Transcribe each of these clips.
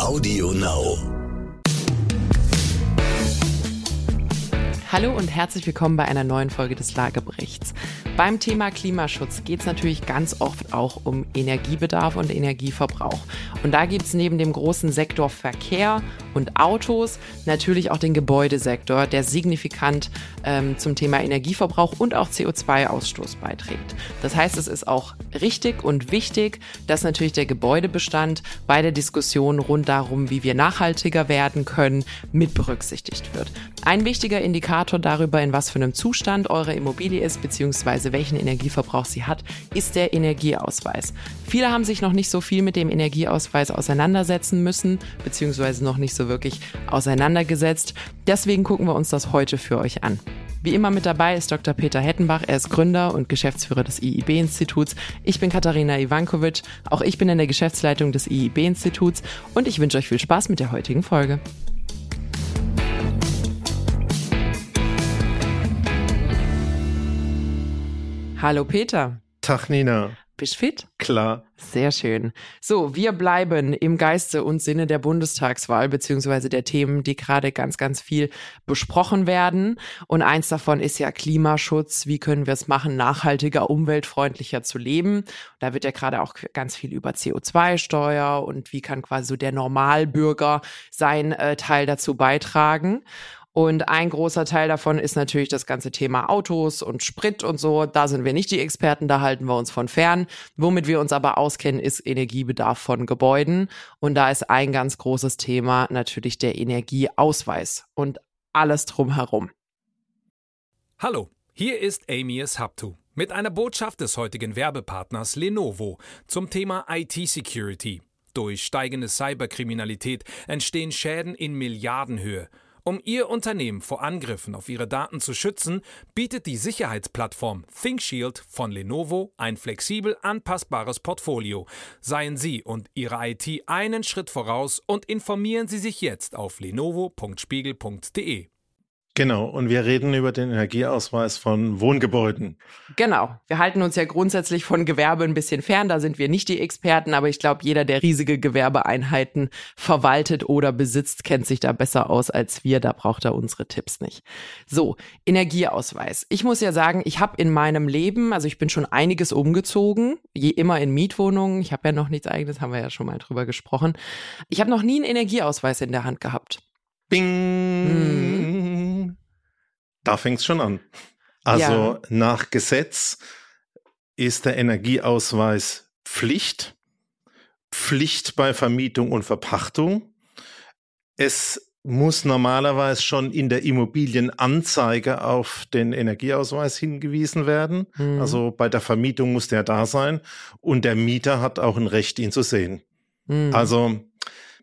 Audio Now. Hallo und herzlich willkommen bei einer neuen Folge des Lageberichts. Beim Thema Klimaschutz geht es natürlich ganz oft auch um Energiebedarf und Energieverbrauch. Und da gibt es neben dem großen Sektor Verkehr und Autos natürlich auch den Gebäudesektor, der signifikant ähm, zum Thema Energieverbrauch und auch CO2-Ausstoß beiträgt. Das heißt, es ist auch richtig und wichtig, dass natürlich der Gebäudebestand bei der Diskussion rund darum, wie wir nachhaltiger werden können, mit berücksichtigt wird. Ein wichtiger Indikator darüber, in was für einem Zustand eure Immobilie ist, beziehungsweise welchen Energieverbrauch sie hat, ist der Energieausweis. Viele haben sich noch nicht so viel mit dem Energieausweis auseinandersetzen müssen, beziehungsweise noch nicht so wirklich auseinandergesetzt. Deswegen gucken wir uns das heute für euch an. Wie immer mit dabei ist Dr. Peter Hettenbach. Er ist Gründer und Geschäftsführer des IIB-Instituts. Ich bin Katharina Ivankovic. Auch ich bin in der Geschäftsleitung des IIB-Instituts und ich wünsche euch viel Spaß mit der heutigen Folge. Hallo Peter. Tag Nina. Bist fit? Klar. Sehr schön. So, wir bleiben im Geiste und Sinne der Bundestagswahl beziehungsweise der Themen, die gerade ganz, ganz viel besprochen werden. Und eins davon ist ja Klimaschutz. Wie können wir es machen, nachhaltiger, umweltfreundlicher zu leben? Da wird ja gerade auch ganz viel über CO2-Steuer und wie kann quasi so der Normalbürger sein äh, Teil dazu beitragen. Und ein großer Teil davon ist natürlich das ganze Thema Autos und Sprit und so. Da sind wir nicht die Experten, da halten wir uns von fern. Womit wir uns aber auskennen, ist Energiebedarf von Gebäuden. Und da ist ein ganz großes Thema natürlich der Energieausweis und alles drumherum. Hallo, hier ist Amias Haptu mit einer Botschaft des heutigen Werbepartners Lenovo zum Thema IT-Security. Durch steigende Cyberkriminalität entstehen Schäden in Milliardenhöhe. Um Ihr Unternehmen vor Angriffen auf Ihre Daten zu schützen, bietet die Sicherheitsplattform ThinkShield von Lenovo ein flexibel anpassbares Portfolio. Seien Sie und Ihre IT einen Schritt voraus und informieren Sie sich jetzt auf lenovo.spiegel.de. Genau, und wir reden über den Energieausweis von Wohngebäuden. Genau, wir halten uns ja grundsätzlich von Gewerbe ein bisschen fern, da sind wir nicht die Experten, aber ich glaube, jeder, der riesige Gewerbeeinheiten verwaltet oder besitzt, kennt sich da besser aus als wir, da braucht er unsere Tipps nicht. So, Energieausweis. Ich muss ja sagen, ich habe in meinem Leben, also ich bin schon einiges umgezogen, je immer in Mietwohnungen, ich habe ja noch nichts eigenes, haben wir ja schon mal drüber gesprochen. Ich habe noch nie einen Energieausweis in der Hand gehabt. Bing! Mhm. Da fängt es schon an. Also ja. nach Gesetz ist der Energieausweis Pflicht. Pflicht bei Vermietung und Verpachtung. Es muss normalerweise schon in der Immobilienanzeige auf den Energieausweis hingewiesen werden. Mhm. Also bei der Vermietung muss der da sein und der Mieter hat auch ein Recht, ihn zu sehen. Mhm. Also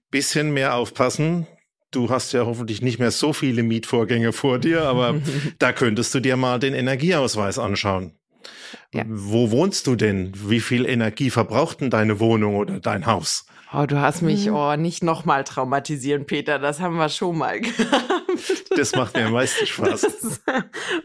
bisschen mehr aufpassen, Du hast ja hoffentlich nicht mehr so viele Mietvorgänge vor dir, aber da könntest du dir mal den Energieausweis anschauen. Ja. Wo wohnst du denn? Wie viel Energie verbraucht denn deine Wohnung oder dein Haus? Oh, du hast mich mhm. oh nicht nochmal traumatisieren, Peter. Das haben wir schon mal gehabt. Das macht mir am meisten Spaß. Ist,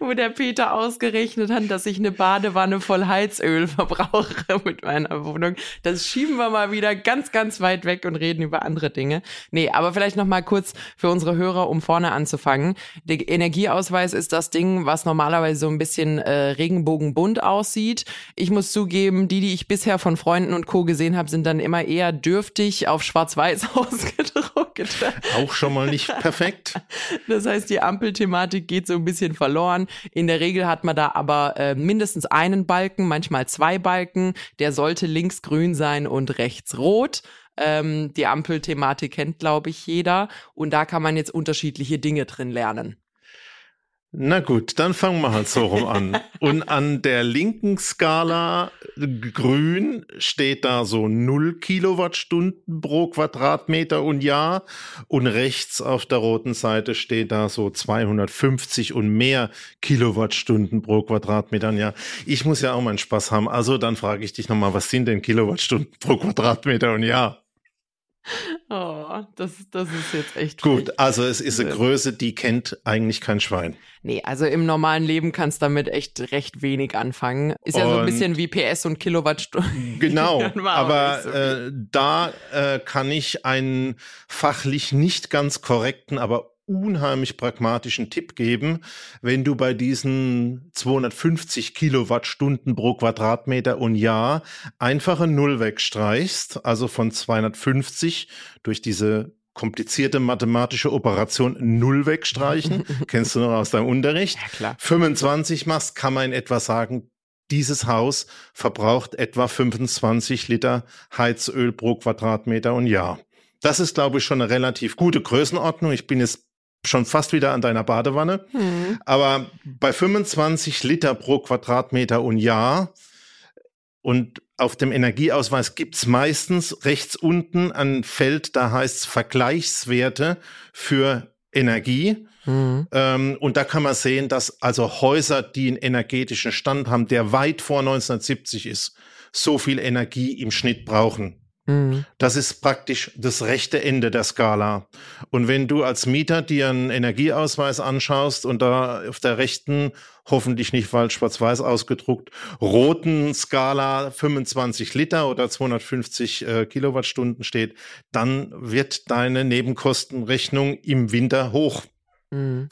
wo der Peter ausgerechnet hat, dass ich eine Badewanne voll Heizöl verbrauche mit meiner Wohnung. Das schieben wir mal wieder ganz, ganz weit weg und reden über andere Dinge. Nee, aber vielleicht nochmal kurz für unsere Hörer, um vorne anzufangen. Der Energieausweis ist das Ding, was normalerweise so ein bisschen äh, regenbogenbunt aussieht. Ich muss zugeben, die, die ich bisher von Freunden und Co. gesehen habe, sind dann immer eher dürftig auf schwarz-weiß ausgedruckt. Auch schon mal nicht perfekt. Das heißt, die Ampelthematik geht so ein bisschen verloren. In der Regel hat man da aber äh, mindestens einen Balken, manchmal zwei Balken. Der sollte links grün sein und rechts rot. Ähm, die Ampelthematik kennt, glaube ich, jeder. Und da kann man jetzt unterschiedliche Dinge drin lernen. Na gut, dann fangen wir halt so rum an. Und an der linken Skala grün steht da so 0 Kilowattstunden pro Quadratmeter und Jahr. Und rechts auf der roten Seite steht da so 250 und mehr Kilowattstunden pro Quadratmeter und Jahr. Ich muss ja auch meinen Spaß haben. Also dann frage ich dich nochmal, was sind denn Kilowattstunden pro Quadratmeter und Jahr? Oh, das, das ist jetzt echt Gut, frech. also es ist eine Größe, die kennt eigentlich kein Schwein. Nee, also im normalen Leben kannst du damit echt recht wenig anfangen. Ist ja so ein bisschen wie PS und Kilowattstunden. Genau, aber so äh, da äh, kann ich einen fachlich nicht ganz korrekten, aber unheimlich pragmatischen Tipp geben, wenn du bei diesen 250 Kilowattstunden pro Quadratmeter und Jahr einfache Null wegstreichst, also von 250 durch diese komplizierte mathematische Operation Null wegstreichen, kennst du noch aus deinem Unterricht, ja, klar. 25 machst, kann man in etwa sagen, dieses Haus verbraucht etwa 25 Liter Heizöl pro Quadratmeter und Jahr. Das ist, glaube ich, schon eine relativ gute Größenordnung. Ich bin jetzt schon fast wieder an deiner Badewanne. Hm. Aber bei 25 Liter pro Quadratmeter und Jahr und auf dem Energieausweis gibt's meistens rechts unten ein Feld, da heißt Vergleichswerte für Energie. Mhm. Ähm, und da kann man sehen, dass also Häuser, die einen energetischen Stand haben, der weit vor 1970 ist, so viel Energie im Schnitt brauchen. Mhm. Das ist praktisch das rechte Ende der Skala. Und wenn du als Mieter dir einen Energieausweis anschaust und da auf der rechten, hoffentlich nicht falsch schwarz-weiß ausgedruckt, roten Skala 25 Liter oder 250 äh, Kilowattstunden steht, dann wird deine Nebenkostenrechnung im Winter hoch. Mhm.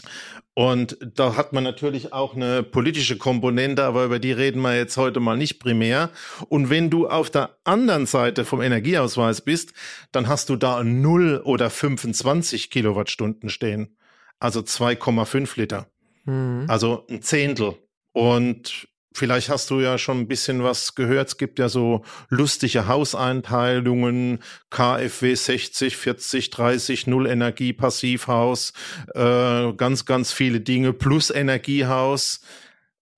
Und da hat man natürlich auch eine politische Komponente, aber über die reden wir jetzt heute mal nicht primär. Und wenn du auf der anderen Seite vom Energieausweis bist, dann hast du da 0 oder 25 Kilowattstunden stehen. Also 2,5 Liter. Mhm. Also ein Zehntel. Und Vielleicht hast du ja schon ein bisschen was gehört. Es gibt ja so lustige Hauseinteilungen, KfW 60, 40, 30, Null Energie, Passivhaus, äh, ganz, ganz viele Dinge, plus Energiehaus.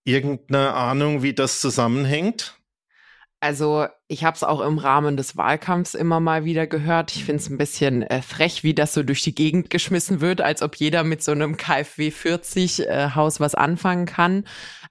Irgendeine Ahnung, wie das zusammenhängt? Also ich habe es auch im Rahmen des Wahlkampfs immer mal wieder gehört. Ich finde es ein bisschen äh, frech, wie das so durch die Gegend geschmissen wird, als ob jeder mit so einem KfW 40 äh, Haus was anfangen kann.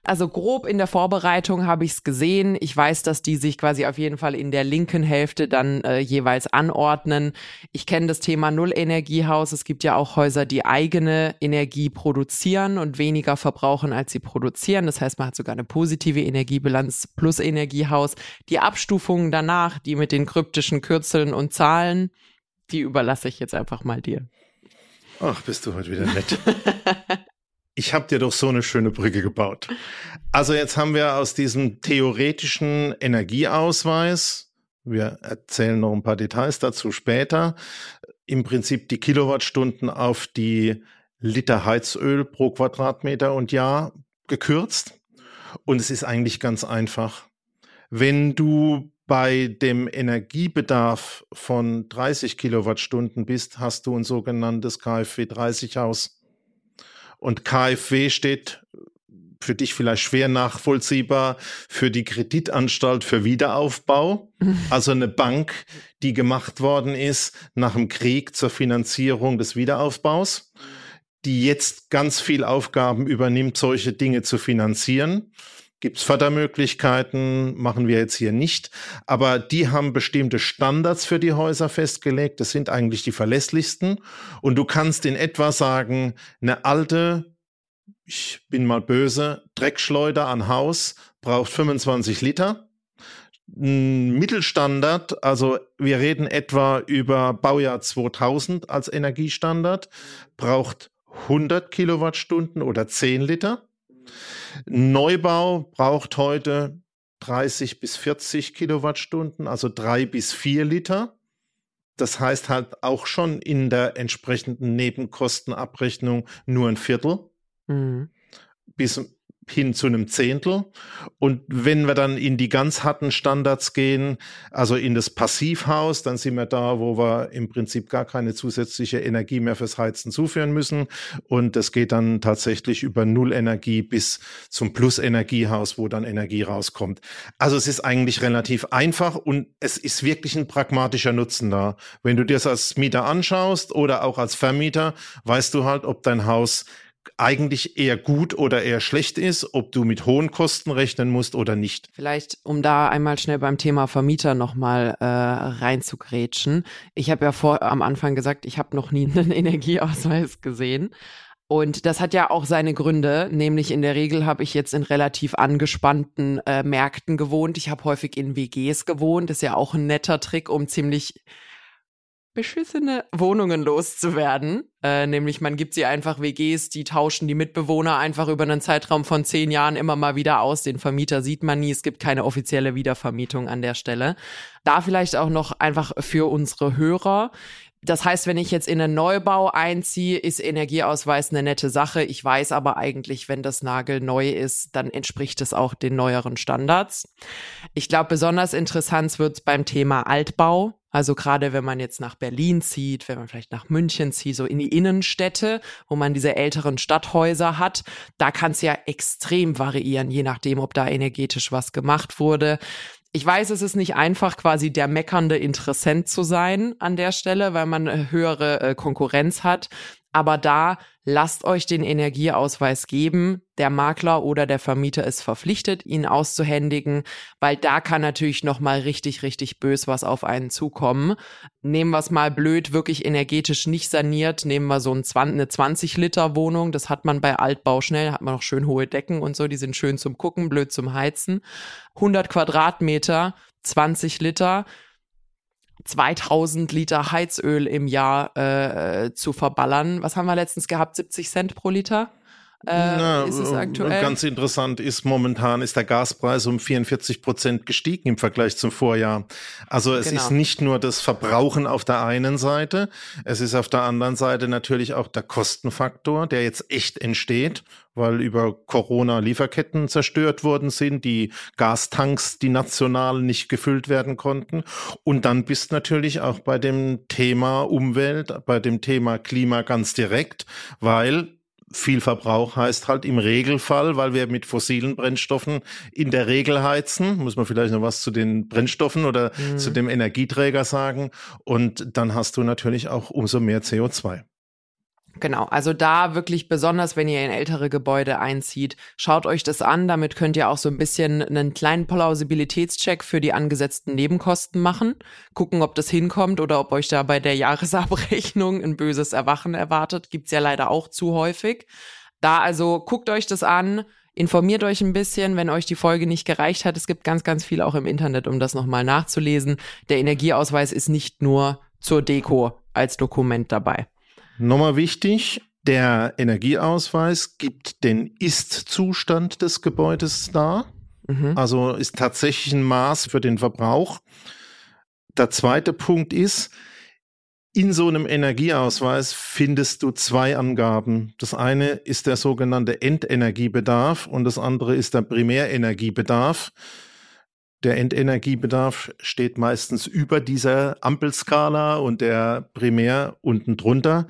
Also grob in der Vorbereitung habe ich es gesehen. Ich weiß, dass die sich quasi auf jeden Fall in der linken Hälfte dann äh, jeweils anordnen. Ich kenne das Thema Nullenergiehaus. Es gibt ja auch Häuser, die eigene Energie produzieren und weniger verbrauchen, als sie produzieren. Das heißt, man hat sogar eine positive Energiebilanz plus Energiehaus. Die Abstufungen danach, die mit den kryptischen Kürzeln und Zahlen, die überlasse ich jetzt einfach mal dir. Ach, bist du heute wieder nett. ich habe dir doch so eine schöne Brücke gebaut. Also jetzt haben wir aus diesem theoretischen Energieausweis, wir erzählen noch ein paar Details dazu später, im Prinzip die Kilowattstunden auf die Liter Heizöl pro Quadratmeter und Jahr gekürzt. Und es ist eigentlich ganz einfach. Wenn du bei dem Energiebedarf von 30 Kilowattstunden bist, hast du ein sogenanntes KfW 30 Haus. Und KfW steht für dich vielleicht schwer nachvollziehbar für die Kreditanstalt für Wiederaufbau, also eine Bank, die gemacht worden ist nach dem Krieg zur Finanzierung des Wiederaufbaus, die jetzt ganz viel Aufgaben übernimmt, solche Dinge zu finanzieren. Gibt es Fördermöglichkeiten, machen wir jetzt hier nicht. Aber die haben bestimmte Standards für die Häuser festgelegt. Das sind eigentlich die verlässlichsten. Und du kannst in etwa sagen, eine alte, ich bin mal böse, Dreckschleuder an Haus braucht 25 Liter. Ein Mittelstandard, also wir reden etwa über Baujahr 2000 als Energiestandard, braucht 100 Kilowattstunden oder 10 Liter. Neubau braucht heute 30 bis 40 Kilowattstunden, also drei bis vier Liter. Das heißt halt auch schon in der entsprechenden Nebenkostenabrechnung nur ein Viertel. Mhm. Bis hin zu einem Zehntel. Und wenn wir dann in die ganz harten Standards gehen, also in das Passivhaus, dann sind wir da, wo wir im Prinzip gar keine zusätzliche Energie mehr fürs Heizen zuführen müssen. Und das geht dann tatsächlich über Nullenergie bis zum Plusenergiehaus, wo dann Energie rauskommt. Also es ist eigentlich relativ einfach und es ist wirklich ein pragmatischer Nutzen da. Wenn du dir das als Mieter anschaust oder auch als Vermieter, weißt du halt, ob dein Haus eigentlich eher gut oder eher schlecht ist, ob du mit hohen Kosten rechnen musst oder nicht. Vielleicht, um da einmal schnell beim Thema Vermieter nochmal äh, reinzugrätschen. Ich habe ja vor am Anfang gesagt, ich habe noch nie einen Energieausweis gesehen. Und das hat ja auch seine Gründe, nämlich in der Regel habe ich jetzt in relativ angespannten äh, Märkten gewohnt. Ich habe häufig in WGs gewohnt. Das ist ja auch ein netter Trick, um ziemlich beschissene Wohnungen loszuwerden. Äh, nämlich man gibt sie einfach WGs, die tauschen die Mitbewohner einfach über einen Zeitraum von zehn Jahren immer mal wieder aus. Den Vermieter sieht man nie. Es gibt keine offizielle Wiedervermietung an der Stelle. Da vielleicht auch noch einfach für unsere Hörer. Das heißt, wenn ich jetzt in einen Neubau einziehe, ist Energieausweis eine nette Sache. Ich weiß aber eigentlich, wenn das Nagel neu ist, dann entspricht es auch den neueren Standards. Ich glaube, besonders interessant wird es beim Thema Altbau. Also gerade wenn man jetzt nach Berlin zieht, wenn man vielleicht nach München zieht, so in die Innenstädte, wo man diese älteren Stadthäuser hat, da kann es ja extrem variieren, je nachdem, ob da energetisch was gemacht wurde. Ich weiß, es ist nicht einfach, quasi der meckernde Interessent zu sein an der Stelle, weil man äh, höhere äh, Konkurrenz hat. Aber da lasst euch den Energieausweis geben. Der Makler oder der Vermieter ist verpflichtet, ihn auszuhändigen, weil da kann natürlich noch mal richtig, richtig bös was auf einen zukommen. Nehmen wir es mal blöd, wirklich energetisch nicht saniert. Nehmen wir so ein 20, eine 20 Liter Wohnung. Das hat man bei Altbau schnell. Hat man noch schön hohe Decken und so. Die sind schön zum Gucken, blöd zum Heizen. 100 Quadratmeter, 20 Liter 2000 Liter Heizöl im Jahr äh, zu verballern. Was haben wir letztens gehabt? 70 Cent pro Liter? Äh, Na, ist es aktuell? Ganz interessant ist, momentan ist der Gaspreis um 44 Prozent gestiegen im Vergleich zum Vorjahr. Also es genau. ist nicht nur das Verbrauchen auf der einen Seite, es ist auf der anderen Seite natürlich auch der Kostenfaktor, der jetzt echt entsteht, weil über Corona Lieferketten zerstört worden sind, die Gastanks, die national nicht gefüllt werden konnten. Und dann bist natürlich auch bei dem Thema Umwelt, bei dem Thema Klima ganz direkt, weil viel Verbrauch heißt halt im Regelfall, weil wir mit fossilen Brennstoffen in der Regel heizen, muss man vielleicht noch was zu den Brennstoffen oder mhm. zu dem Energieträger sagen. Und dann hast du natürlich auch umso mehr CO2. Genau, also da wirklich besonders, wenn ihr in ältere Gebäude einzieht, schaut euch das an. Damit könnt ihr auch so ein bisschen einen kleinen Plausibilitätscheck für die angesetzten Nebenkosten machen. Gucken, ob das hinkommt oder ob euch da bei der Jahresabrechnung ein böses Erwachen erwartet. Gibt's ja leider auch zu häufig. Da also guckt euch das an, informiert euch ein bisschen, wenn euch die Folge nicht gereicht hat. Es gibt ganz, ganz viel auch im Internet, um das nochmal nachzulesen. Der Energieausweis ist nicht nur zur Deko als Dokument dabei. Nochmal wichtig, der Energieausweis gibt den Ist-Zustand des Gebäudes dar. Mhm. Also ist tatsächlich ein Maß für den Verbrauch. Der zweite Punkt ist, in so einem Energieausweis findest du zwei Angaben. Das eine ist der sogenannte Endenergiebedarf und das andere ist der Primärenergiebedarf. Der Endenergiebedarf steht meistens über dieser Ampelskala und der Primär unten drunter.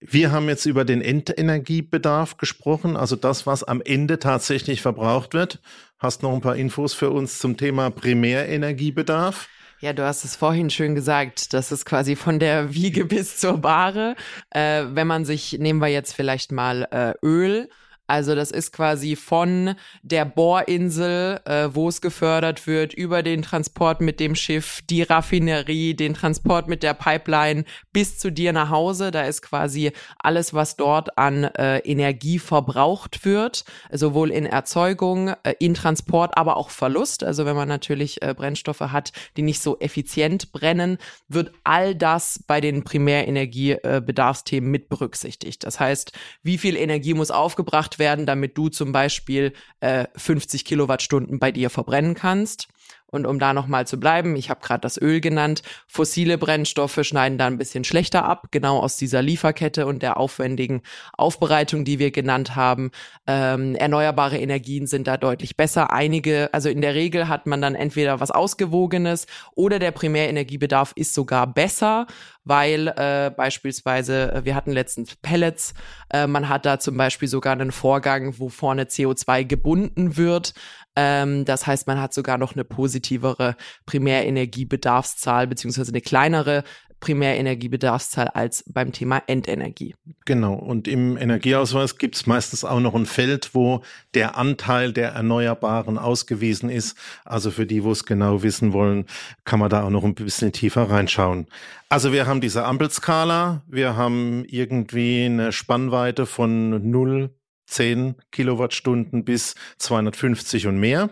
Wir haben jetzt über den Endenergiebedarf gesprochen, also das, was am Ende tatsächlich verbraucht wird. Hast noch ein paar Infos für uns zum Thema Primärenergiebedarf? Ja, du hast es vorhin schön gesagt. Das ist quasi von der Wiege bis zur Bahre. Äh, wenn man sich, nehmen wir jetzt vielleicht mal äh, Öl also das ist quasi von der Bohrinsel, äh, wo es gefördert wird, über den Transport mit dem Schiff, die Raffinerie, den Transport mit der Pipeline bis zu dir nach Hause. Da ist quasi alles, was dort an äh, Energie verbraucht wird, sowohl in Erzeugung, äh, in Transport, aber auch Verlust. Also wenn man natürlich äh, Brennstoffe hat, die nicht so effizient brennen, wird all das bei den Primärenergiebedarfsthemen mit berücksichtigt. Das heißt, wie viel Energie muss aufgebracht werden, damit du zum Beispiel äh, 50 Kilowattstunden bei dir verbrennen kannst. Und um da nochmal zu bleiben, ich habe gerade das Öl genannt, fossile Brennstoffe schneiden da ein bisschen schlechter ab, genau aus dieser Lieferkette und der aufwendigen Aufbereitung, die wir genannt haben. Ähm, erneuerbare Energien sind da deutlich besser. Einige, also in der Regel hat man dann entweder was Ausgewogenes oder der Primärenergiebedarf ist sogar besser, weil äh, beispielsweise, äh, wir hatten letztens Pellets, äh, man hat da zum Beispiel sogar einen Vorgang, wo vorne CO2 gebunden wird. Ähm, das heißt, man hat sogar noch eine positivere Primärenergiebedarfszahl beziehungsweise eine kleinere Primärenergiebedarfszahl als beim Thema Endenergie. Genau. Und im Energieausweis gibt es meistens auch noch ein Feld, wo der Anteil der Erneuerbaren ausgewiesen ist. Also für die, wo es genau wissen wollen, kann man da auch noch ein bisschen tiefer reinschauen. Also wir haben diese Ampelskala. Wir haben irgendwie eine Spannweite von 0, 10 Kilowattstunden bis 250 und mehr.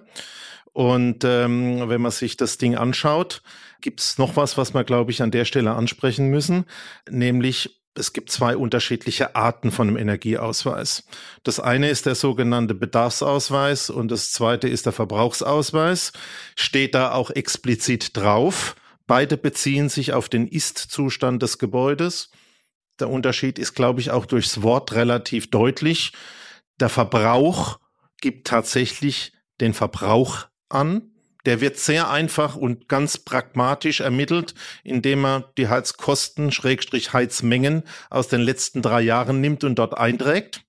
Und ähm, wenn man sich das Ding anschaut, gibt es noch was, was wir, glaube ich, an der Stelle ansprechen müssen, nämlich es gibt zwei unterschiedliche Arten von einem Energieausweis. Das eine ist der sogenannte Bedarfsausweis und das zweite ist der Verbrauchsausweis. Steht da auch explizit drauf. Beide beziehen sich auf den Ist-Zustand des Gebäudes. Der Unterschied ist, glaube ich, auch durchs Wort relativ deutlich. Der Verbrauch gibt tatsächlich den Verbrauch an. Der wird sehr einfach und ganz pragmatisch ermittelt, indem man die Heizkosten, Schrägstrich Heizmengen aus den letzten drei Jahren nimmt und dort einträgt.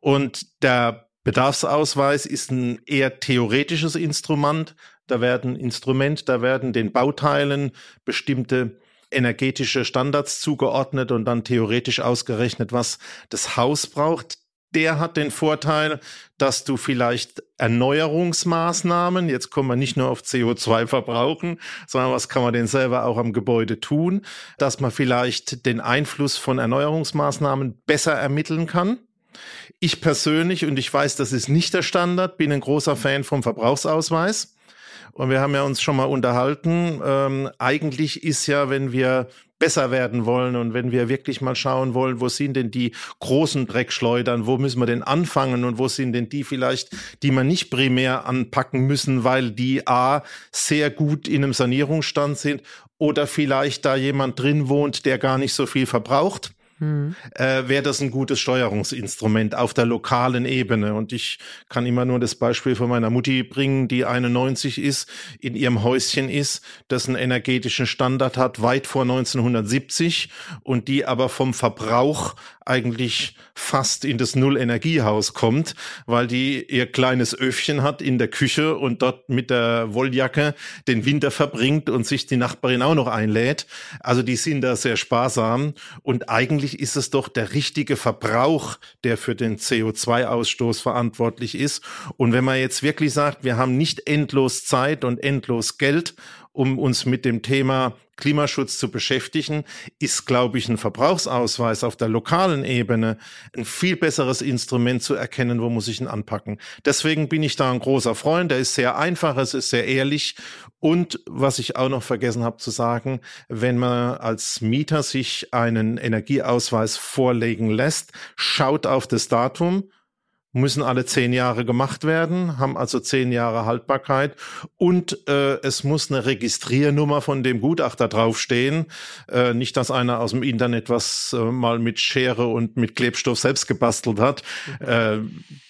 Und der Bedarfsausweis ist ein eher theoretisches Instrument. Da werden Instrument, da werden den Bauteilen bestimmte energetische Standards zugeordnet und dann theoretisch ausgerechnet, was das Haus braucht der hat den Vorteil, dass du vielleicht Erneuerungsmaßnahmen, jetzt kommen wir nicht nur auf CO2 verbrauchen, sondern was kann man denn selber auch am Gebäude tun, dass man vielleicht den Einfluss von Erneuerungsmaßnahmen besser ermitteln kann. Ich persönlich, und ich weiß, das ist nicht der Standard, bin ein großer Fan vom Verbrauchsausweis. Und wir haben ja uns schon mal unterhalten. Ähm, eigentlich ist ja, wenn wir besser werden wollen. Und wenn wir wirklich mal schauen wollen, wo sind denn die großen Dreckschleudern, wo müssen wir denn anfangen? Und wo sind denn die vielleicht, die man nicht primär anpacken müssen, weil die A sehr gut in einem Sanierungsstand sind oder vielleicht da jemand drin wohnt, der gar nicht so viel verbraucht mhm. äh, wäre das ein gutes Steuerungsinstrument auf der lokalen Ebene. Und ich kann immer nur das Beispiel von meiner Mutti bringen, die 91 ist, in ihrem Häuschen ist, das einen energetischen Standard hat, weit vor 1970 und die aber vom Verbrauch eigentlich fast in das Null-Energiehaus kommt, weil die ihr kleines Öfchen hat in der Küche und dort mit der Wolljacke den Winter verbringt und sich die Nachbarin auch noch einlädt. Also die sind da sehr sparsam und eigentlich ist es doch der richtige Verbrauch, der für den CO2-Ausstoß verantwortlich ist. Und wenn man jetzt wirklich sagt, wir haben nicht endlos Zeit und endlos Geld, um uns mit dem Thema Klimaschutz zu beschäftigen, ist, glaube ich, ein Verbrauchsausweis auf der lokalen Ebene ein viel besseres Instrument zu erkennen, wo muss ich ihn anpacken. Deswegen bin ich da ein großer Freund. Der ist sehr einfach, es ist sehr ehrlich. Und was ich auch noch vergessen habe zu sagen, wenn man als Mieter sich einen Energieausweis vorlegen lässt, schaut auf das Datum müssen alle zehn Jahre gemacht werden, haben also zehn Jahre Haltbarkeit und äh, es muss eine Registriernummer von dem Gutachter draufstehen. Äh, nicht, dass einer aus dem Internet was äh, mal mit Schere und mit Klebstoff selbst gebastelt hat. Äh,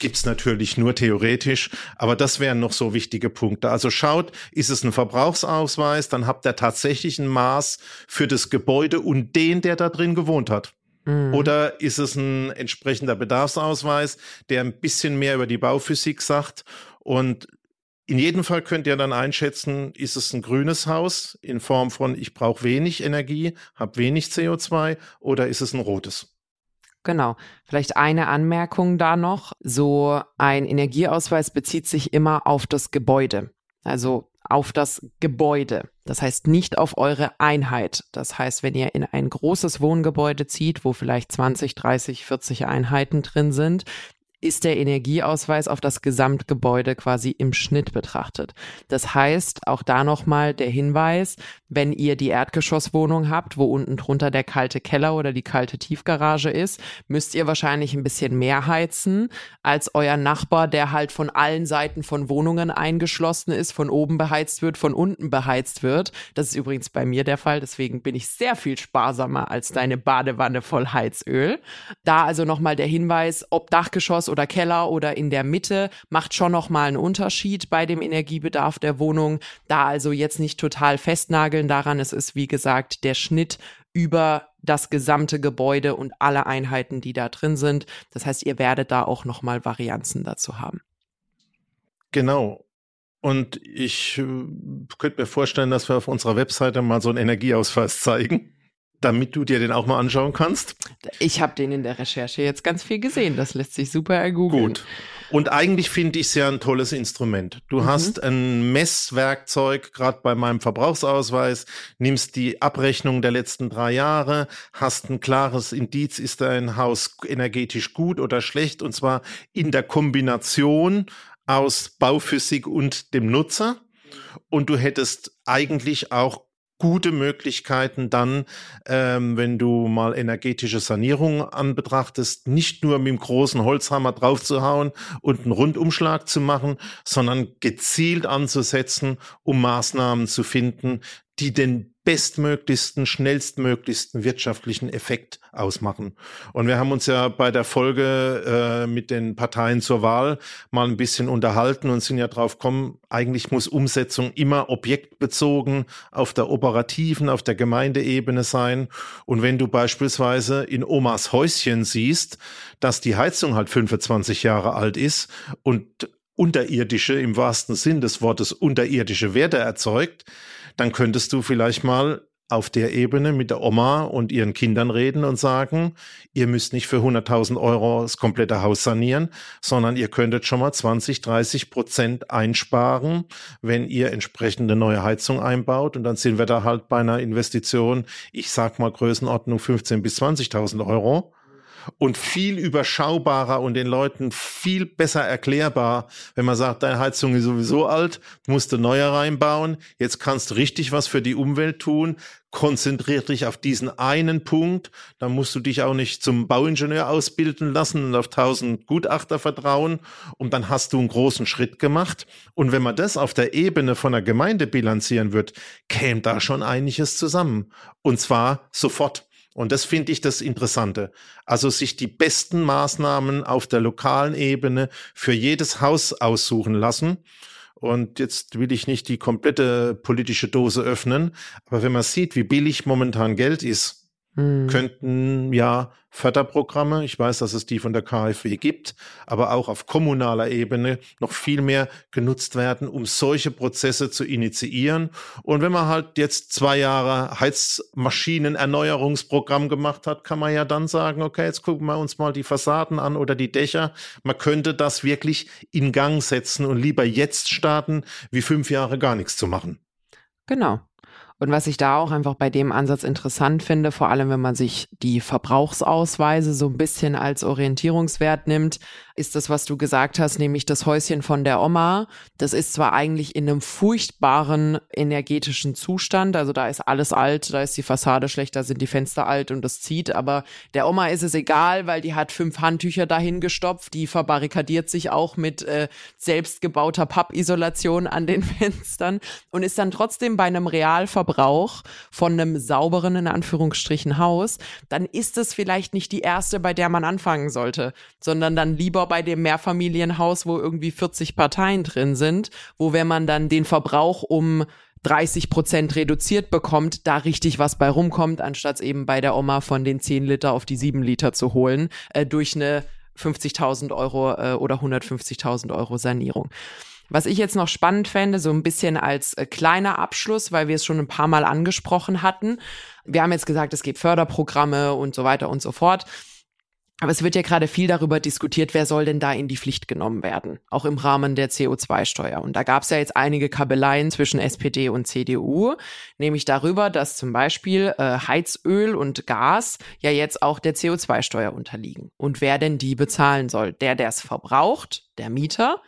Gibt natürlich nur theoretisch, aber das wären noch so wichtige Punkte. Also schaut, ist es ein Verbrauchsausweis, dann habt ihr tatsächlich ein Maß für das Gebäude und den, der da drin gewohnt hat. Mhm. Oder ist es ein entsprechender Bedarfsausweis, der ein bisschen mehr über die Bauphysik sagt? Und in jedem Fall könnt ihr dann einschätzen, ist es ein grünes Haus in Form von, ich brauche wenig Energie, habe wenig CO2 oder ist es ein rotes? Genau. Vielleicht eine Anmerkung da noch. So ein Energieausweis bezieht sich immer auf das Gebäude. Also auf das Gebäude. Das heißt nicht auf eure Einheit. Das heißt, wenn ihr in ein großes Wohngebäude zieht, wo vielleicht 20, 30, 40 Einheiten drin sind, ist der Energieausweis auf das Gesamtgebäude quasi im Schnitt betrachtet. Das heißt, auch da nochmal der Hinweis, wenn ihr die Erdgeschosswohnung habt, wo unten drunter der kalte Keller oder die kalte Tiefgarage ist, müsst ihr wahrscheinlich ein bisschen mehr heizen als euer Nachbar, der halt von allen Seiten von Wohnungen eingeschlossen ist, von oben beheizt wird, von unten beheizt wird. Das ist übrigens bei mir der Fall, deswegen bin ich sehr viel sparsamer als deine Badewanne voll Heizöl. Da also nochmal der Hinweis, ob Dachgeschoss oder Keller oder in der Mitte macht schon noch mal einen Unterschied bei dem Energiebedarf der Wohnung. Da also jetzt nicht total festnageln daran. Es ist, wie gesagt, der Schnitt über das gesamte Gebäude und alle Einheiten, die da drin sind. Das heißt, ihr werdet da auch noch mal Varianzen dazu haben. Genau. Und ich äh, könnte mir vorstellen, dass wir auf unserer Webseite mal so einen Energieausweis zeigen damit du dir den auch mal anschauen kannst? Ich habe den in der Recherche jetzt ganz viel gesehen. Das lässt sich super ergoogeln. Gut. Und eigentlich finde ich es ja ein tolles Instrument. Du mhm. hast ein Messwerkzeug, gerade bei meinem Verbrauchsausweis, nimmst die Abrechnung der letzten drei Jahre, hast ein klares Indiz, ist dein Haus energetisch gut oder schlecht, und zwar in der Kombination aus Bauphysik und dem Nutzer. Und du hättest eigentlich auch gute Möglichkeiten dann, ähm, wenn du mal energetische Sanierung anbetrachtest, nicht nur mit dem großen Holzhammer draufzuhauen und einen Rundumschlag zu machen, sondern gezielt anzusetzen, um Maßnahmen zu finden, die den bestmöglichsten, schnellstmöglichsten wirtschaftlichen Effekt ausmachen. Und wir haben uns ja bei der Folge äh, mit den Parteien zur Wahl mal ein bisschen unterhalten und sind ja drauf gekommen, eigentlich muss Umsetzung immer objektbezogen auf der operativen, auf der Gemeindeebene sein. Und wenn du beispielsweise in Omas Häuschen siehst, dass die Heizung halt 25 Jahre alt ist und unterirdische, im wahrsten Sinn des Wortes, unterirdische Werte erzeugt, dann könntest du vielleicht mal auf der Ebene mit der Oma und ihren Kindern reden und sagen, ihr müsst nicht für 100.000 Euro das komplette Haus sanieren, sondern ihr könntet schon mal 20, 30 Prozent einsparen, wenn ihr entsprechende neue Heizung einbaut. Und dann sind wir da halt bei einer Investition, ich sag mal Größenordnung 15 bis 20.000 Euro und viel überschaubarer und den Leuten viel besser erklärbar, wenn man sagt, deine Heizung ist sowieso alt, musst du neue reinbauen, jetzt kannst du richtig was für die Umwelt tun, konzentrier dich auf diesen einen Punkt, dann musst du dich auch nicht zum Bauingenieur ausbilden lassen und auf tausend Gutachter vertrauen und dann hast du einen großen Schritt gemacht. Und wenn man das auf der Ebene von der Gemeinde bilanzieren wird, käme da schon einiges zusammen. Und zwar sofort. Und das finde ich das Interessante. Also sich die besten Maßnahmen auf der lokalen Ebene für jedes Haus aussuchen lassen. Und jetzt will ich nicht die komplette politische Dose öffnen, aber wenn man sieht, wie billig momentan Geld ist, hm. könnten ja Förderprogramme, ich weiß, dass es die von der KfW gibt, aber auch auf kommunaler Ebene noch viel mehr genutzt werden, um solche Prozesse zu initiieren. Und wenn man halt jetzt zwei Jahre Heizmaschinenerneuerungsprogramm gemacht hat, kann man ja dann sagen, okay, jetzt gucken wir uns mal die Fassaden an oder die Dächer. Man könnte das wirklich in Gang setzen und lieber jetzt starten, wie fünf Jahre gar nichts zu machen. Genau. Und was ich da auch einfach bei dem Ansatz interessant finde, vor allem wenn man sich die Verbrauchsausweise so ein bisschen als Orientierungswert nimmt, ist das, was du gesagt hast, nämlich das Häuschen von der Oma. Das ist zwar eigentlich in einem furchtbaren energetischen Zustand, also da ist alles alt, da ist die Fassade schlecht, da sind die Fenster alt und das zieht, aber der Oma ist es egal, weil die hat fünf Handtücher dahin gestopft, die verbarrikadiert sich auch mit äh, selbstgebauter Pappisolation an den Fenstern und ist dann trotzdem bei einem Realverbrauch von einem sauberen, in Anführungsstrichen, Haus, dann ist es vielleicht nicht die erste, bei der man anfangen sollte, sondern dann lieber lieber bei dem Mehrfamilienhaus, wo irgendwie 40 Parteien drin sind, wo wenn man dann den Verbrauch um 30 Prozent reduziert bekommt, da richtig was bei rumkommt, anstatt eben bei der Oma von den 10 Liter auf die 7 Liter zu holen, äh, durch eine 50.000 Euro äh, oder 150.000 Euro Sanierung. Was ich jetzt noch spannend fände, so ein bisschen als äh, kleiner Abschluss, weil wir es schon ein paar Mal angesprochen hatten. Wir haben jetzt gesagt, es gibt Förderprogramme und so weiter und so fort. Aber es wird ja gerade viel darüber diskutiert, wer soll denn da in die Pflicht genommen werden, auch im Rahmen der CO2-Steuer. Und da gab es ja jetzt einige Kabeleien zwischen SPD und CDU, nämlich darüber, dass zum Beispiel äh, Heizöl und Gas ja jetzt auch der CO2-Steuer unterliegen. Und wer denn die bezahlen soll? Der, der es verbraucht, der Mieter,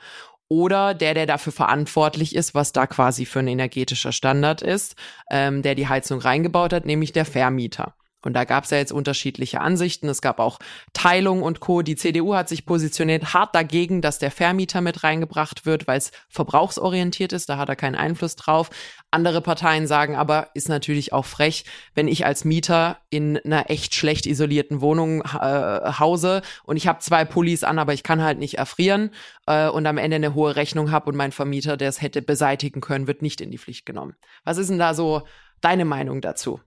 oder der, der dafür verantwortlich ist, was da quasi für ein energetischer Standard ist, ähm, der die Heizung reingebaut hat, nämlich der Vermieter. Und da gab es ja jetzt unterschiedliche Ansichten. Es gab auch Teilung und Co. Die CDU hat sich positioniert hart dagegen, dass der Vermieter mit reingebracht wird, weil es verbrauchsorientiert ist. Da hat er keinen Einfluss drauf. Andere Parteien sagen aber, ist natürlich auch frech, wenn ich als Mieter in einer echt schlecht isolierten Wohnung äh, hause und ich habe zwei Pullis an, aber ich kann halt nicht erfrieren äh, und am Ende eine hohe Rechnung habe und mein Vermieter, der es hätte beseitigen können, wird nicht in die Pflicht genommen. Was ist denn da so deine Meinung dazu?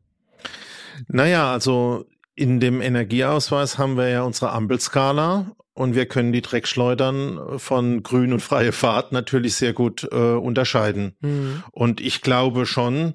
Naja, also in dem Energieausweis haben wir ja unsere Ampelskala und wir können die Dreckschleudern von grün und freie Fahrt natürlich sehr gut äh, unterscheiden. Mhm. Und ich glaube schon,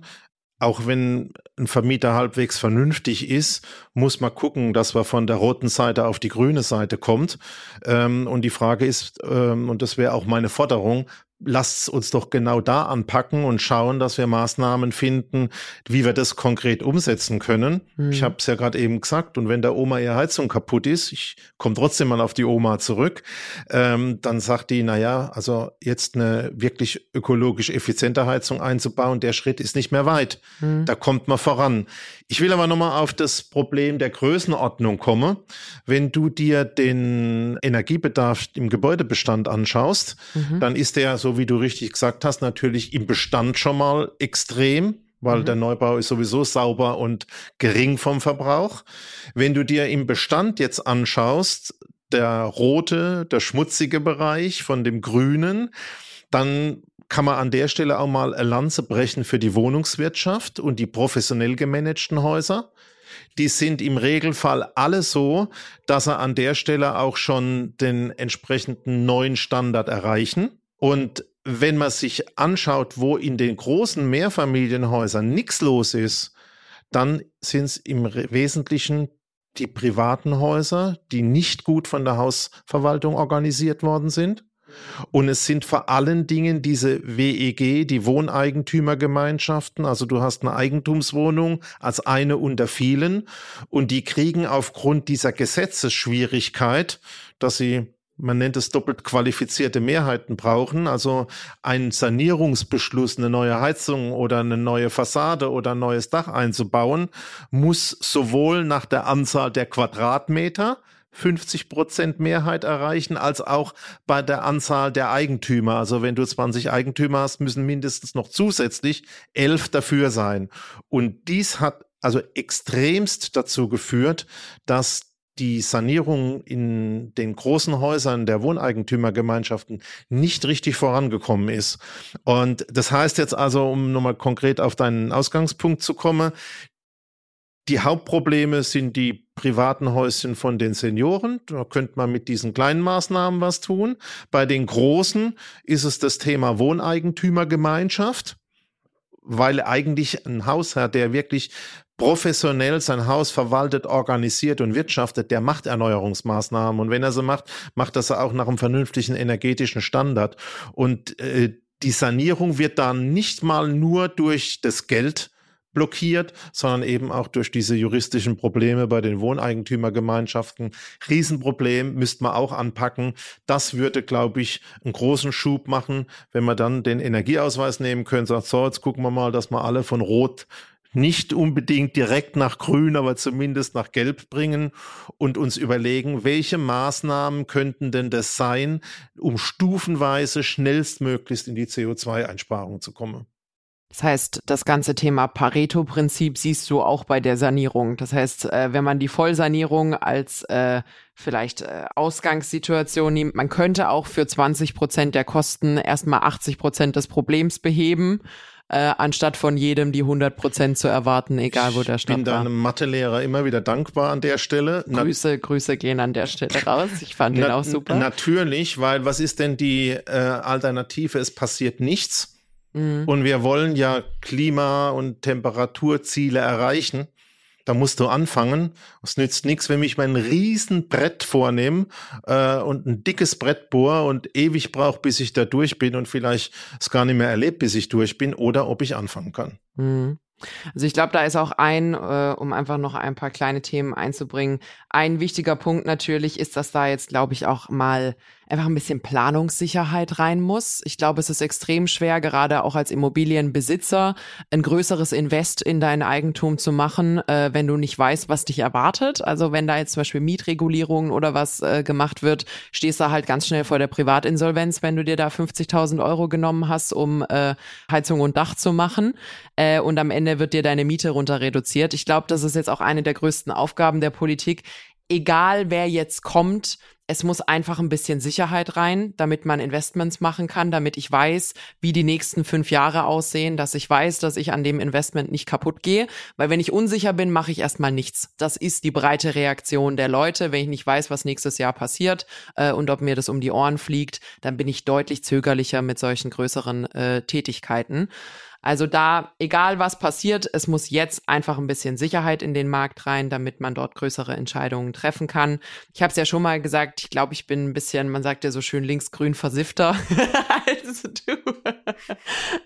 auch wenn ein Vermieter halbwegs vernünftig ist, muss man gucken, dass man von der roten Seite auf die grüne Seite kommt. Ähm, und die Frage ist, ähm, und das wäre auch meine Forderung, lasst uns doch genau da anpacken und schauen, dass wir Maßnahmen finden, wie wir das konkret umsetzen können. Mhm. Ich habe es ja gerade eben gesagt, und wenn der Oma ihre Heizung kaputt ist, ich komme trotzdem mal auf die Oma zurück, ähm, dann sagt die, na ja, also jetzt eine wirklich ökologisch effiziente Heizung einzubauen, der Schritt ist nicht mehr weit. Mhm. Da kommt man voran. Ich will aber nochmal auf das Problem der Größenordnung kommen. Wenn du dir den Energiebedarf im Gebäudebestand anschaust, mhm. dann ist der so wie du richtig gesagt hast, natürlich im Bestand schon mal extrem, weil mhm. der Neubau ist sowieso sauber und gering vom Verbrauch. Wenn du dir im Bestand jetzt anschaust, der rote, der schmutzige Bereich von dem grünen, dann kann man an der Stelle auch mal eine Lanze brechen für die Wohnungswirtschaft und die professionell gemanagten Häuser. Die sind im Regelfall alle so, dass sie an der Stelle auch schon den entsprechenden neuen Standard erreichen. Und wenn man sich anschaut, wo in den großen Mehrfamilienhäusern nichts los ist, dann sind es im Wesentlichen die privaten Häuser, die nicht gut von der Hausverwaltung organisiert worden sind. Und es sind vor allen Dingen diese WEG, die Wohneigentümergemeinschaften. Also du hast eine Eigentumswohnung als eine unter vielen und die kriegen aufgrund dieser Gesetzesschwierigkeit, dass sie man nennt es doppelt qualifizierte Mehrheiten brauchen, also einen Sanierungsbeschluss, eine neue Heizung oder eine neue Fassade oder ein neues Dach einzubauen, muss sowohl nach der Anzahl der Quadratmeter 50 Prozent Mehrheit erreichen, als auch bei der Anzahl der Eigentümer. Also wenn du 20 Eigentümer hast, müssen mindestens noch zusätzlich elf dafür sein. Und dies hat also extremst dazu geführt, dass die Sanierung in den großen Häusern der Wohneigentümergemeinschaften nicht richtig vorangekommen ist. Und das heißt jetzt also, um nochmal konkret auf deinen Ausgangspunkt zu kommen, die Hauptprobleme sind die privaten Häuschen von den Senioren. Da könnte man mit diesen kleinen Maßnahmen was tun. Bei den großen ist es das Thema Wohneigentümergemeinschaft weil eigentlich ein Hausherr, der wirklich professionell sein Haus verwaltet, organisiert und wirtschaftet, der macht Erneuerungsmaßnahmen. Und wenn er sie macht, macht er sie auch nach einem vernünftigen energetischen Standard. Und äh, die Sanierung wird dann nicht mal nur durch das Geld blockiert, sondern eben auch durch diese juristischen Probleme bei den Wohneigentümergemeinschaften. Riesenproblem müsste man auch anpacken. Das würde, glaube ich, einen großen Schub machen, wenn man dann den Energieausweis nehmen könnte, sagt, so, jetzt gucken wir mal, dass wir alle von Rot nicht unbedingt direkt nach Grün, aber zumindest nach Gelb bringen und uns überlegen, welche Maßnahmen könnten denn das sein, um stufenweise schnellstmöglichst in die CO2-Einsparung zu kommen. Das heißt, das ganze Thema Pareto-Prinzip siehst du auch bei der Sanierung. Das heißt, äh, wenn man die Vollsanierung als äh, vielleicht äh, Ausgangssituation nimmt, man könnte auch für 20 Prozent der Kosten erstmal 80 Prozent des Problems beheben äh, anstatt von jedem die 100 Prozent zu erwarten, egal wo der Stadt Ich bin deinem Mathelehrer immer wieder dankbar an der Stelle. Grüße, Grüße gehen an der Stelle raus. Ich fand den auch super. Natürlich, weil was ist denn die äh, Alternative? Es passiert nichts. Mhm. Und wir wollen ja Klima- und Temperaturziele erreichen. Da musst du anfangen. Es nützt nichts, wenn ich mein riesen Brett vornehme äh, und ein dickes Brett bohre und ewig brauche, bis ich da durch bin und vielleicht es gar nicht mehr erlebt, bis ich durch bin oder ob ich anfangen kann. Mhm. Also ich glaube, da ist auch ein, äh, um einfach noch ein paar kleine Themen einzubringen, ein wichtiger Punkt natürlich ist, dass da jetzt, glaube ich, auch mal einfach ein bisschen Planungssicherheit rein muss. Ich glaube, es ist extrem schwer, gerade auch als Immobilienbesitzer, ein größeres Invest in dein Eigentum zu machen, äh, wenn du nicht weißt, was dich erwartet. Also wenn da jetzt zum Beispiel Mietregulierungen oder was äh, gemacht wird, stehst du halt ganz schnell vor der Privatinsolvenz, wenn du dir da 50.000 Euro genommen hast, um äh, Heizung und Dach zu machen. Äh, und am Ende wird dir deine Miete runter reduziert. Ich glaube, das ist jetzt auch eine der größten Aufgaben der Politik, egal wer jetzt kommt, es muss einfach ein bisschen Sicherheit rein, damit man Investments machen kann, damit ich weiß, wie die nächsten fünf Jahre aussehen, dass ich weiß, dass ich an dem Investment nicht kaputt gehe. Weil wenn ich unsicher bin, mache ich erstmal nichts. Das ist die breite Reaktion der Leute. Wenn ich nicht weiß, was nächstes Jahr passiert äh, und ob mir das um die Ohren fliegt, dann bin ich deutlich zögerlicher mit solchen größeren äh, Tätigkeiten. Also da, egal was passiert, es muss jetzt einfach ein bisschen Sicherheit in den Markt rein, damit man dort größere Entscheidungen treffen kann. Ich habe es ja schon mal gesagt, ich glaube, ich bin ein bisschen, man sagt ja so schön linksgrün versiffter als du.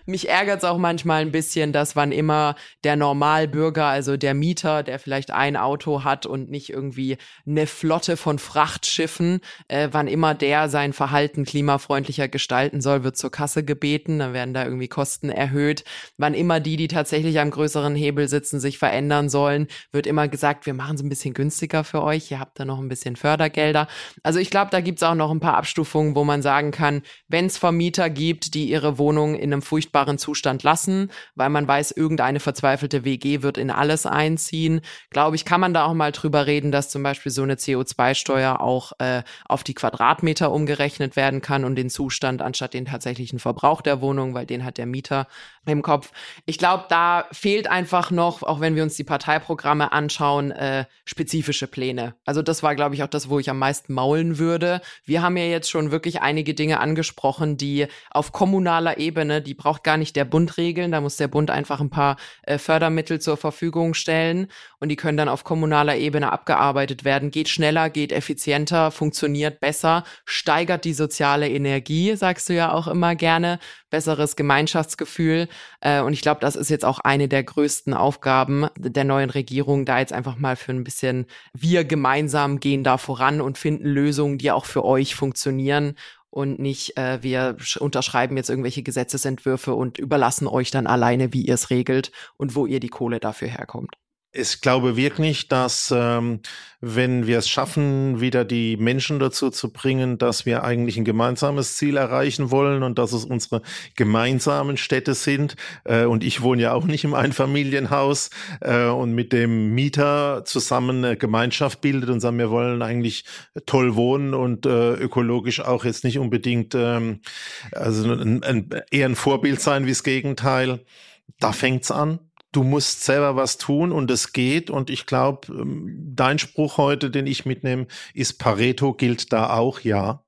Mich ärgert es auch manchmal ein bisschen, dass wann immer der Normalbürger, also der Mieter, der vielleicht ein Auto hat und nicht irgendwie eine Flotte von Frachtschiffen, äh, wann immer der sein Verhalten klimafreundlicher gestalten soll, wird zur Kasse gebeten, dann werden da irgendwie Kosten erhöht. Wann immer die, die tatsächlich am größeren Hebel sitzen, sich verändern sollen, wird immer gesagt, wir machen es ein bisschen günstiger für euch, ihr habt da noch ein bisschen Fördergelder. Also ich glaube, da gibt es auch noch ein paar Abstufungen, wo man sagen kann, wenn es Vermieter gibt, die ihre Wohnung in einem furchtbaren Zustand lassen, weil man weiß, irgendeine verzweifelte WG wird in alles einziehen, glaube ich, kann man da auch mal drüber reden, dass zum Beispiel so eine CO2-Steuer auch äh, auf die Quadratmeter umgerechnet werden kann und den Zustand anstatt den tatsächlichen Verbrauch der Wohnung, weil den hat der Mieter im Kopf. Ich glaube, da fehlt einfach noch, auch wenn wir uns die Parteiprogramme anschauen, äh, spezifische Pläne. Also das war, glaube ich, auch das, wo ich am meisten maulen würde. Wir haben ja jetzt schon wirklich einige Dinge angesprochen, die auf kommunaler Ebene, die braucht gar nicht der Bund regeln, da muss der Bund einfach ein paar äh, Fördermittel zur Verfügung stellen und die können dann auf kommunaler Ebene abgearbeitet werden. Geht schneller, geht effizienter, funktioniert besser, steigert die soziale Energie, sagst du ja auch immer gerne, besseres Gemeinschaftsgefühl. Äh, und ich glaube, das ist jetzt auch eine der größten Aufgaben der neuen Regierung, da jetzt einfach mal für ein bisschen, wir gemeinsam gehen da voran und finden Lösungen, die auch für euch funktionieren und nicht, äh, wir unterschreiben jetzt irgendwelche Gesetzesentwürfe und überlassen euch dann alleine, wie ihr es regelt und wo ihr die Kohle dafür herkommt ich glaube wirklich, dass ähm, wenn wir es schaffen, wieder die Menschen dazu zu bringen, dass wir eigentlich ein gemeinsames Ziel erreichen wollen und dass es unsere gemeinsamen Städte sind. Äh, und ich wohne ja auch nicht im Einfamilienhaus äh, und mit dem Mieter zusammen eine Gemeinschaft bildet und sagen, wir wollen eigentlich toll wohnen und äh, ökologisch auch jetzt nicht unbedingt ähm, also ein, ein, eher ein Vorbild sein wie das Gegenteil. Da fängt's an du musst selber was tun und es geht. Und ich glaube, ähm, dein Spruch heute, den ich mitnehme, ist Pareto gilt da auch, ja.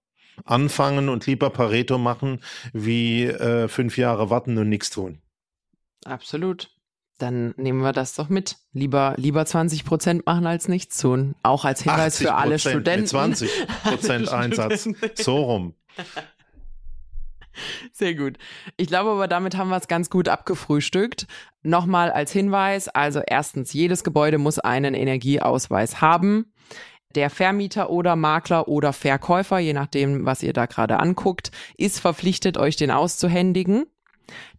Anfangen und lieber Pareto machen, wie äh, fünf Jahre warten und nichts tun. Absolut. Dann nehmen wir das doch mit. Lieber, lieber 20 Prozent machen als nichts tun. Auch als Hinweis für alle Studenten. Mit 20 Prozent Einsatz. So rum. Sehr gut. Ich glaube aber, damit haben wir es ganz gut abgefrühstückt. Nochmal als Hinweis, also erstens, jedes Gebäude muss einen Energieausweis haben. Der Vermieter oder Makler oder Verkäufer, je nachdem, was ihr da gerade anguckt, ist verpflichtet, euch den auszuhändigen.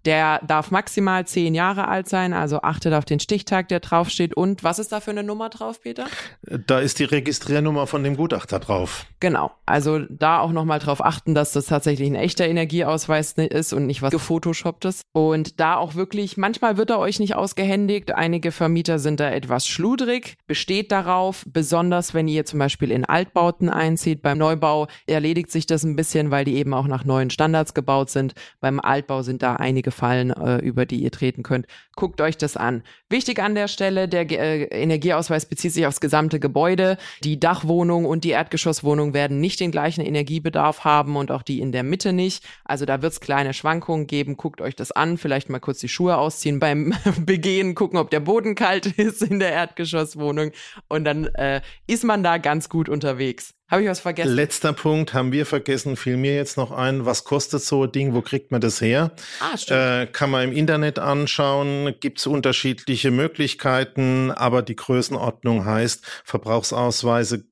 Der darf maximal zehn Jahre alt sein, also achtet auf den Stichtag, der draufsteht. Und was ist da für eine Nummer drauf, Peter? Da ist die Registriernummer von dem Gutachter drauf. Genau. Also da auch nochmal drauf achten, dass das tatsächlich ein echter Energieausweis ist und nicht was gefotoshopptes. Und da auch wirklich, manchmal wird er euch nicht ausgehändigt. Einige Vermieter sind da etwas schludrig, besteht darauf, besonders wenn ihr zum Beispiel in Altbauten einzieht. Beim Neubau erledigt sich das ein bisschen, weil die eben auch nach neuen Standards gebaut sind. Beim Altbau sind da einige Fallen, äh, über die ihr treten könnt. Guckt euch das an. Wichtig an der Stelle, der äh, Energieausweis bezieht sich aufs gesamte Gebäude. Die Dachwohnung und die Erdgeschosswohnung werden nicht den gleichen Energiebedarf haben und auch die in der Mitte nicht. Also da wird es kleine Schwankungen geben. Guckt euch das an. Vielleicht mal kurz die Schuhe ausziehen beim Begehen, gucken, ob der Boden kalt ist in der Erdgeschosswohnung. Und dann äh, ist man da ganz gut unterwegs. Habe ich was vergessen? Letzter Punkt haben wir vergessen, fiel mir jetzt noch ein. Was kostet so ein Ding? Wo kriegt man das her? Ah, stimmt. Äh, kann man im Internet anschauen, gibt es unterschiedliche Möglichkeiten, aber die Größenordnung heißt, Verbrauchsausweise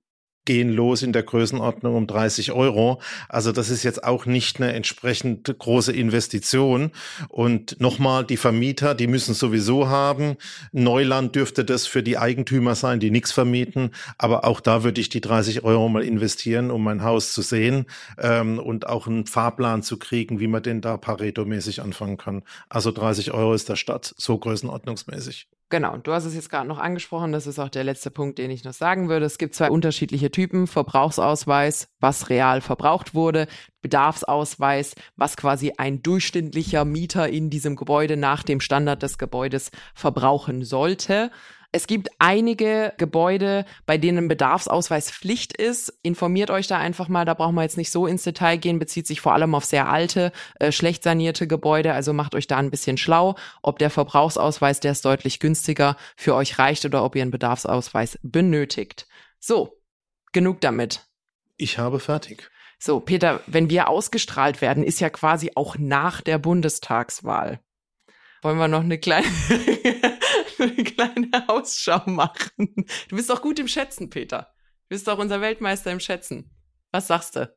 gehen los in der Größenordnung um 30 Euro. Also das ist jetzt auch nicht eine entsprechend große Investition. Und nochmal, die Vermieter, die müssen sowieso haben. Neuland dürfte das für die Eigentümer sein, die nichts vermieten. Aber auch da würde ich die 30 Euro mal investieren, um mein Haus zu sehen ähm, und auch einen Fahrplan zu kriegen, wie man denn da Pareto-mäßig anfangen kann. Also 30 Euro ist der Stadt so größenordnungsmäßig. Genau, du hast es jetzt gerade noch angesprochen, das ist auch der letzte Punkt, den ich noch sagen würde. Es gibt zwei unterschiedliche Typen, Verbrauchsausweis, was real verbraucht wurde, Bedarfsausweis, was quasi ein durchschnittlicher Mieter in diesem Gebäude nach dem Standard des Gebäudes verbrauchen sollte. Es gibt einige Gebäude, bei denen Bedarfsausweis Pflicht ist. Informiert euch da einfach mal, da brauchen wir jetzt nicht so ins Detail gehen, bezieht sich vor allem auf sehr alte, äh, schlecht sanierte Gebäude. Also macht euch da ein bisschen schlau, ob der Verbrauchsausweis, der ist deutlich günstiger, für euch reicht oder ob ihr einen Bedarfsausweis benötigt. So, genug damit. Ich habe fertig. So, Peter, wenn wir ausgestrahlt werden, ist ja quasi auch nach der Bundestagswahl. Wollen wir noch eine kleine, eine kleine Ausschau machen? Du bist doch gut im Schätzen, Peter. Du bist doch unser Weltmeister im Schätzen. Was sagst du?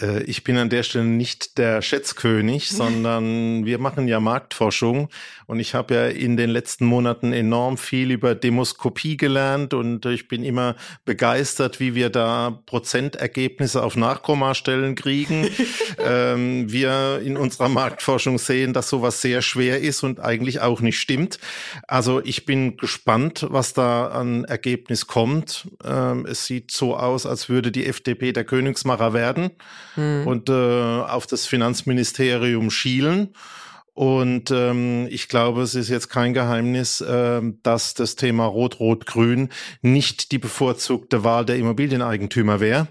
Äh, ich bin an der Stelle nicht der Schätzkönig, sondern wir machen ja Marktforschung und ich habe ja in den letzten Monaten enorm viel über Demoskopie gelernt und ich bin immer begeistert, wie wir da Prozentergebnisse auf Nachkommastellen kriegen. ähm, wir in unserer Marktforschung sehen, dass sowas sehr schwer ist und eigentlich auch nicht stimmt. Also ich bin gespannt, was da an Ergebnis kommt. Ähm, es sieht so aus, als würde die FDP der Königsmacher werden mhm. und äh, auf das Finanzministerium schielen. Und ähm, ich glaube, es ist jetzt kein Geheimnis, äh, dass das Thema Rot-Rot-Grün nicht die bevorzugte Wahl der Immobilieneigentümer wäre,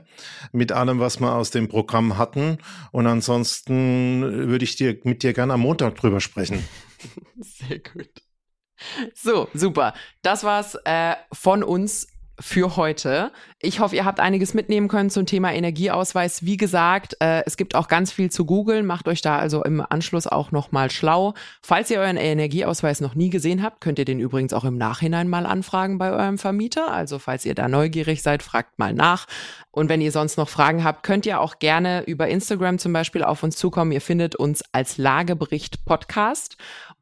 mit allem, was wir aus dem Programm hatten. Und ansonsten würde ich dir mit dir gerne am Montag drüber sprechen. Sehr gut. So, super. Das war's äh, von uns für heute. Ich hoffe, ihr habt einiges mitnehmen können zum Thema Energieausweis. Wie gesagt, äh, es gibt auch ganz viel zu googeln. Macht euch da also im Anschluss auch nochmal schlau. Falls ihr euren Energieausweis noch nie gesehen habt, könnt ihr den übrigens auch im Nachhinein mal anfragen bei eurem Vermieter. Also falls ihr da neugierig seid, fragt mal nach. Und wenn ihr sonst noch Fragen habt, könnt ihr auch gerne über Instagram zum Beispiel auf uns zukommen. Ihr findet uns als Lagebericht Podcast.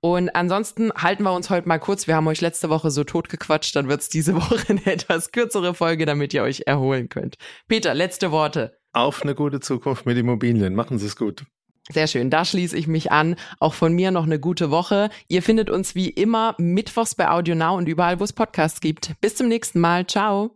Und ansonsten halten wir uns heute mal kurz. Wir haben euch letzte Woche so totgequatscht, dann wird es diese Woche eine etwas kürzere Folge, damit ihr euch erholen könnt. Peter, letzte Worte. Auf eine gute Zukunft mit Immobilien. Machen Sie es gut. Sehr schön, da schließe ich mich an. Auch von mir noch eine gute Woche. Ihr findet uns wie immer mittwochs bei Audio Now und überall, wo es Podcasts gibt. Bis zum nächsten Mal. Ciao.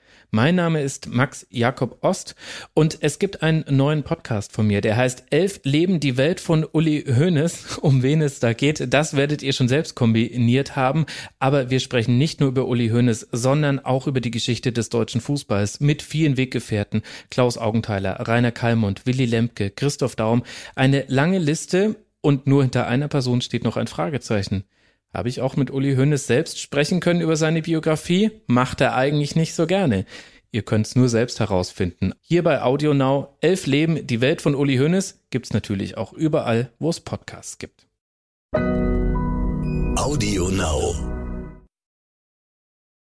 mein Name ist Max Jakob Ost und es gibt einen neuen Podcast von mir, der heißt Elf Leben die Welt von Uli Hoeneß. Um wen es da geht, das werdet ihr schon selbst kombiniert haben. Aber wir sprechen nicht nur über Uli Hoeneß, sondern auch über die Geschichte des deutschen Fußballs mit vielen Weggefährten. Klaus Augenthaler, Rainer Kallmund, Willy Lemke, Christoph Daum. Eine lange Liste und nur hinter einer Person steht noch ein Fragezeichen. Habe ich auch mit Uli Hoeneß selbst sprechen können über seine Biografie? Macht er eigentlich nicht so gerne. Ihr könnt es nur selbst herausfinden. Hier bei Audio Now, Elf Leben, die Welt von Uli Hoeneß, gibt's natürlich auch überall, wo es Podcasts gibt. Audio Now.